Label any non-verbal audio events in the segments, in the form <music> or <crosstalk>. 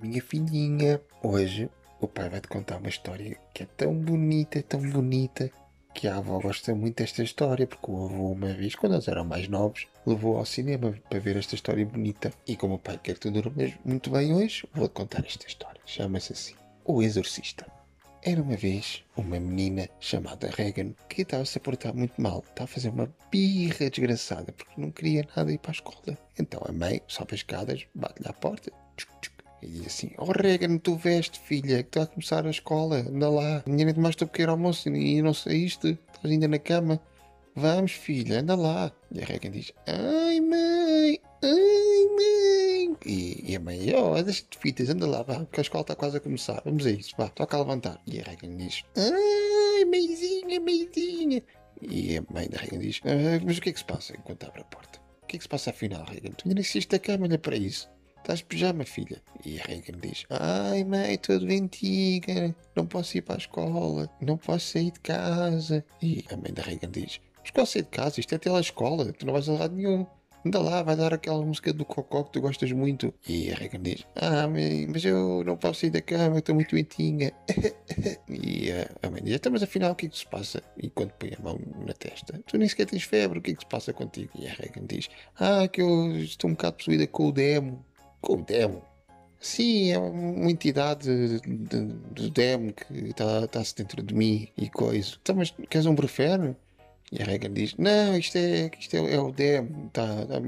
minha filhinha. Hoje o pai vai te contar uma história que é tão bonita, tão bonita, que a avó gosta muito desta história, porque o avô, uma vez, quando eles eram mais novos, levou ao cinema para ver esta história bonita. E como o pai quer que tu durmas muito bem hoje, vou-te contar esta história. Chama-se assim: O Exorcista. Era uma vez uma menina chamada Regan que estava-se a portar muito mal. Estava a fazer uma birra desgraçada porque não queria nada ir para a escola. Então a mãe sobe as escadas, bate-lhe à porta tchuc, tchuc, e diz assim: Oh Regan, tu veste, filha, que está a começar a escola, anda lá. Ninguém mais estou a pequeno almoço e não saíste, estás ainda na cama. Vamos, filha, anda lá. E a Regan diz: Ai, mãe, ai, mãe. E, e a mãe: Oh, deixa de fitas, anda lá, vá, porque a escola está quase a começar. Vamos a isso, vá, toca a levantar. E a Regan diz: Ai, mãezinha, mãezinha. E a mãe da Regan diz: ah, Mas o que é que se passa enquanto abre a porta? O que é que se passa afinal, Regan? Tu ainda nem saíste da cama, olha para isso. Estás de pijama, filha? E a Regan diz: Ai, mãe, estou doentinha, não posso ir para a escola, não posso sair de casa. E a mãe da Regan diz: Mas qual sair de casa? Isto é telescola, tu não vais a lado nenhum. Anda lá, vai dar aquela música do Cocó que tu gostas muito. E a Regan diz: Ah, mãe, mas eu não posso sair da cama, estou muito doentinha. <laughs> e a, a mãe diz: Então, mas afinal, o que é que se passa? E quando põe a mão na testa: Tu nem sequer tens febre, o que é que se passa contigo? E a Regan diz: Ah, que eu estou um bocado possuída com o demo. Com o demo? Sim, é uma entidade do demo que está tá dentro de mim e coisa. Então, mas queres um brufeno? E a Regan diz: Não, isto é, isto é, é o demo, está tá,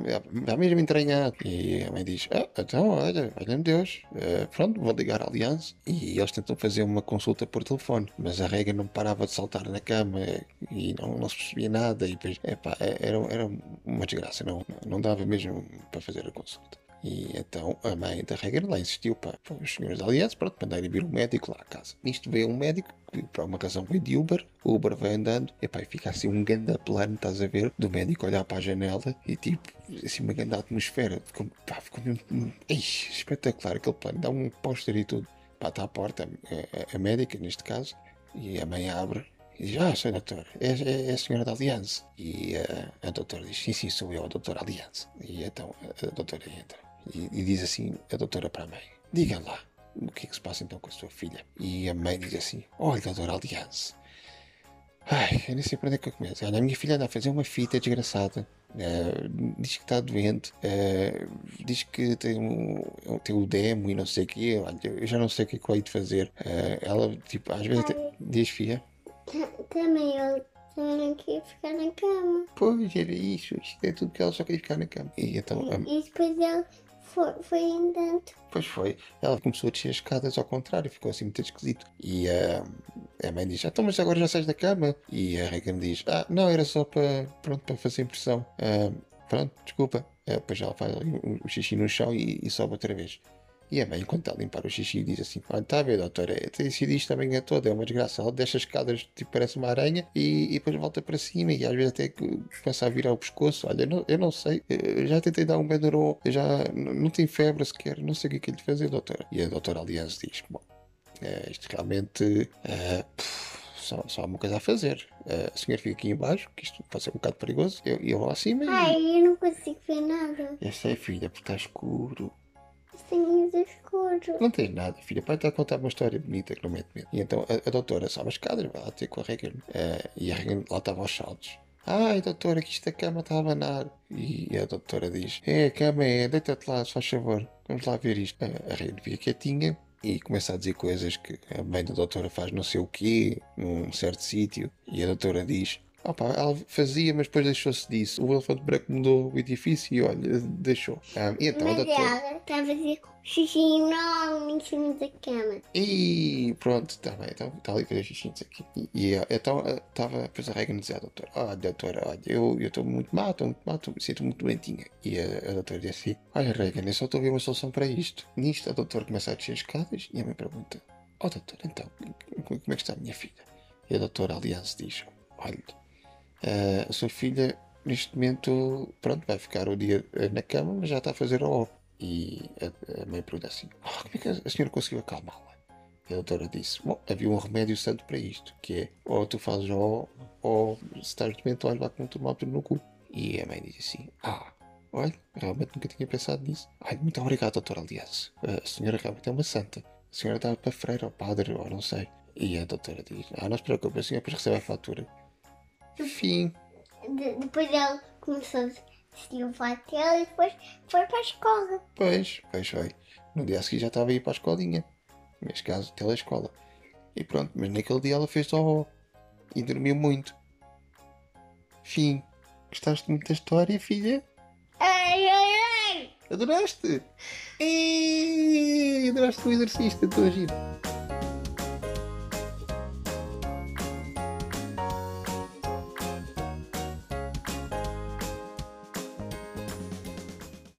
tá mesmo entranhado. E a mãe diz: Ah, então, olha, olha-me Deus, uh, pronto, vou ligar à Aliança. E eles tentam fazer uma consulta por telefone, mas a Regan não parava de saltar na cama e não, não se percebia nada. E depois, epá, era, era uma desgraça, não, não dava mesmo para fazer a consulta. E então a mãe da Regan lá insistiu para, os senhores da Aliança para mandarem vir um médico lá à casa. Nisto veio um médico que, por uma razão, veio de Uber. O Uber vai andando. E pá, fica assim um grande plano, estás a ver? Do médico olhar para a janela e tipo, assim, uma grande atmosfera. Ficou, pá, ficou mesmo. Ixi, espetacular aquele plano. Dá um póster e tudo. Pá, está à porta, a, a, a médica neste caso. E a mãe abre e diz, ah, sou doutor, é, é, é, a senhora da Aliança. E uh, a doutora diz, sim, sim, sou eu, a doutora Aliança. E então a doutora entra. E, e, diz assim a doutora para a mãe: Diga lá, o que é que se passa então com a sua filha? E a mãe diz assim: Olha, doutora Aliança, ai, eu nem sei para onde é que eu começo. Olha, a minha filha anda a fazer uma fita desgraçada. Uh, diz que está doente, uh, diz que tem, um, tem o demo e não sei o quê. Olha, eu já não sei o que é que eu hei de fazer. Uh, ela, tipo, às vezes até, diz, filha. Também eu não queria ficar na cama. Pois, era isso. Isto é tudo que ela só queria ficar na cama. E então. E depois ela foi, foi andando. Pois foi. Ela começou a descer as escadas ao contrário, ficou assim muito esquisito. E a mãe diz: Ah, então, mas agora já sais da cama? E a Regan diz: Ah, não, era só para, pronto, para fazer impressão. Uh, pronto, desculpa. Uh, depois ela faz o, o xixi no chão e, e sobe outra vez. E a mãe, enquanto está a limpar o xixi, diz assim: Olha, está a ver, doutora, tem sido isto também é toda, é uma desgraça. Ela deixa as escadas, tipo, parece uma aranha, e, e, depois volta para cima, e às vezes até começa a virar o pescoço. Olha, eu não, eu não sei, eu já tentei dar um Benuron, já não tem febre sequer, não sei o que é que lhe fazer, doutora. E a doutora Aliança diz: Bom, é, isto realmente. É, só, só há uma coisa a fazer. Uh, a senhora fica aqui embaixo, que isto pode ser um bocado perigoso. Eu, eu vou acima Ai, e... eu não consigo ver nada. Essa é filha, porque está escuro. Não tens nada, filha. Pai está a contar uma história bonita que não mete medo. E então a, a doutora sobe as escadas, vai lá ter com a Regan. Uh, e a Regan lá estava aos saltos. Ai, doutora, que esta cama está a abanar. E a doutora diz: É, a cama é, deita-te lá, se faz favor. Vamos lá ver isto. A, a Regan fica quietinha e começa a dizer coisas que a mãe da doutora faz não sei o quê, num certo sítio. E a doutora diz: Opa, ela fazia, mas depois deixou-se disso. O elefante branco mudou o edifício e olha, deixou. Um, e então, mas doutor... ela está a fazer xixi enorme em cima da cama. E pronto, está bem, está tá ali a fazer xixi aqui. E, e então estava, depois a regra dizer à doutora: Olha, doutora, olha, eu estou muito mal, estou muito mal, tô, me sinto muito doentinha. E a, a doutora disse assim: Olha, Regan, eu só estou a ver uma solução para isto. Nisto, a doutora começa a descer as escadas e a mãe pergunta: Ó, oh, doutor, então, como é que está a minha filha? E a doutora Aliança diz: Olha. Uh, a sua filha, neste momento, pronto, vai ficar o dia na cama, mas já está a fazer o E a, a mãe pergunta assim: oh, como é que a senhora conseguiu acalmá-la? E a doutora disse: Bom, havia um remédio santo para isto, que é ou tu fazes ó, ou se estás doente, olha lá com um termómetro no cu. E a mãe diz assim: Ah, Olha, realmente nunca tinha pensado nisso. Ai, muito obrigado, doutor, aliás. A senhora realmente é uma santa. A senhora dá para freira ou padre, ou não sei. E a doutora diz, ah, não se preocupe, a senhora depois recebe a fatura. Fim. De- depois ele começou a fato dele e depois foi para a escola. Pois, pois foi. No dia a seguir já estava a ir para a escolinha. Neste caso, telescola. E pronto, mas naquele dia ela fez só E dormiu muito. Fim. Gostaste muito da história, filha? Ai, ai, ai! Adoraste? Ei, adoraste o exercício, estou a giro.